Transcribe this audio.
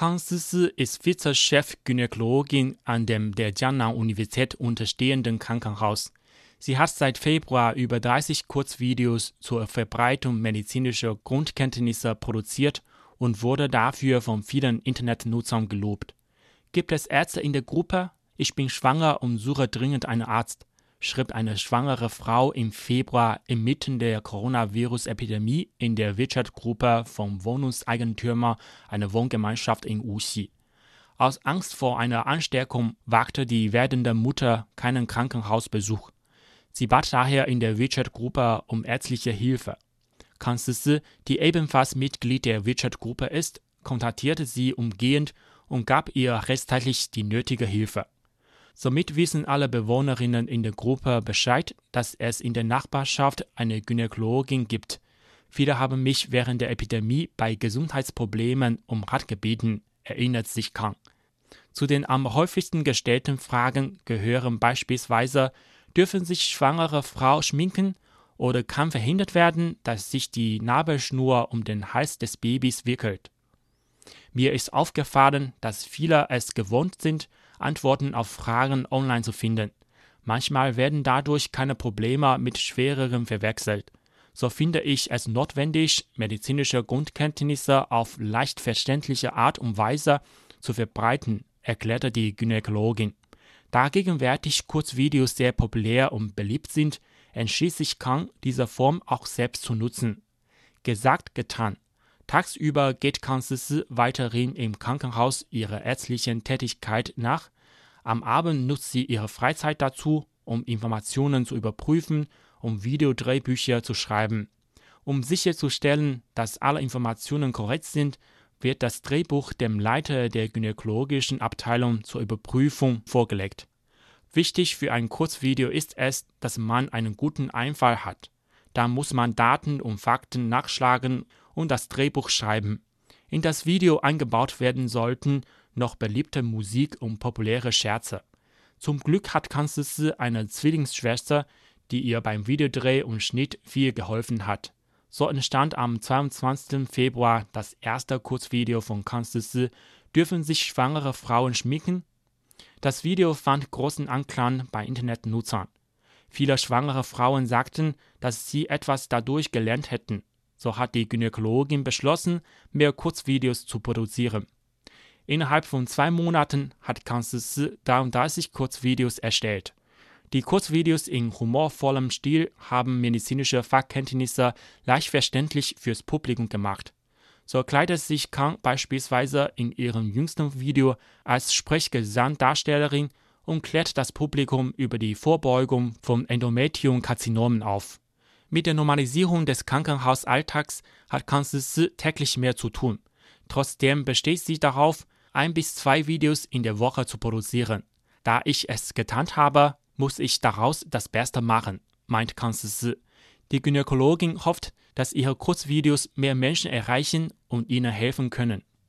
Kang Sisi ist Vize-Chef-Gynäkologin an dem der Jiangnan-Universität unterstehenden Krankenhaus. Sie hat seit Februar über 30 Kurzvideos zur Verbreitung medizinischer Grundkenntnisse produziert und wurde dafür von vielen Internetnutzern gelobt. Gibt es Ärzte in der Gruppe? Ich bin schwanger und suche dringend einen Arzt schrieb eine schwangere Frau im Februar inmitten der Coronavirus-Epidemie in der WeChat-Gruppe vom Wohnungseigentümer einer Wohngemeinschaft in Wuxi. Aus Angst vor einer Ansteckung wagte die werdende Mutter keinen Krankenhausbesuch. Sie bat daher in der WeChat-Gruppe um ärztliche Hilfe. Kang Sisi, die ebenfalls Mitglied der WeChat-Gruppe ist, kontaktierte sie umgehend und gab ihr rechtzeitig die nötige Hilfe. Somit wissen alle Bewohnerinnen in der Gruppe Bescheid, dass es in der Nachbarschaft eine Gynäkologin gibt. Viele haben mich während der Epidemie bei Gesundheitsproblemen um Rat gebeten, erinnert sich Kang. Zu den am häufigsten gestellten Fragen gehören beispielsweise, dürfen sich schwangere Frau schminken oder kann verhindert werden, dass sich die Nabelschnur um den Hals des Babys wickelt. Mir ist aufgefallen, dass viele es gewohnt sind, Antworten auf Fragen online zu finden. Manchmal werden dadurch keine Probleme mit schwereren verwechselt. So finde ich es notwendig, medizinische Grundkenntnisse auf leicht verständliche Art und Weise zu verbreiten, erklärte die Gynäkologin. Da gegenwärtig Kurzvideos sehr populär und beliebt sind, entschließt sich Kang, diese Form auch selbst zu nutzen. Gesagt, getan. Tagsüber geht Kansisi weiterhin im Krankenhaus ihrer ärztlichen Tätigkeit nach. Am Abend nutzt sie ihre Freizeit dazu, um Informationen zu überprüfen und Videodrehbücher zu schreiben. Um sicherzustellen, dass alle Informationen korrekt sind, wird das Drehbuch dem Leiter der gynäkologischen Abteilung zur Überprüfung vorgelegt. Wichtig für ein Kurzvideo ist es, dass man einen guten Einfall hat. Da muss man Daten und Fakten nachschlagen und das Drehbuch schreiben. In das Video eingebaut werden sollten noch beliebte Musik und populäre Scherze. Zum Glück hat Kansisi eine Zwillingsschwester, die ihr beim Videodreh und Schnitt viel geholfen hat. So entstand am 22. Februar das erste Kurzvideo von Kansisi Dürfen sich schwangere Frauen schminken? Das Video fand großen Anklang bei Internetnutzern. Viele schwangere Frauen sagten, dass sie etwas dadurch gelernt hätten. So hat die Gynäkologin beschlossen, mehr Kurzvideos zu produzieren. Innerhalb von zwei Monaten hat Kansisi 33 Kurzvideos erstellt. Die Kurzvideos in humorvollem Stil haben medizinische Fachkenntnisse leicht verständlich fürs Publikum gemacht. So kleidet sich Kang beispielsweise in ihrem jüngsten Video als Sprechgesangdarstellerin und klärt das Publikum über die Vorbeugung von Endometriumkarzinomen auf. Mit der Normalisierung des Krankenhausalltags hat Kanzler täglich mehr zu tun. Trotzdem besteht sie darauf, ein bis zwei Videos in der Woche zu produzieren. Da ich es getan habe, muss ich daraus das Beste machen, meint Kanzler. Die Gynäkologin hofft, dass ihre Kurzvideos mehr Menschen erreichen und ihnen helfen können.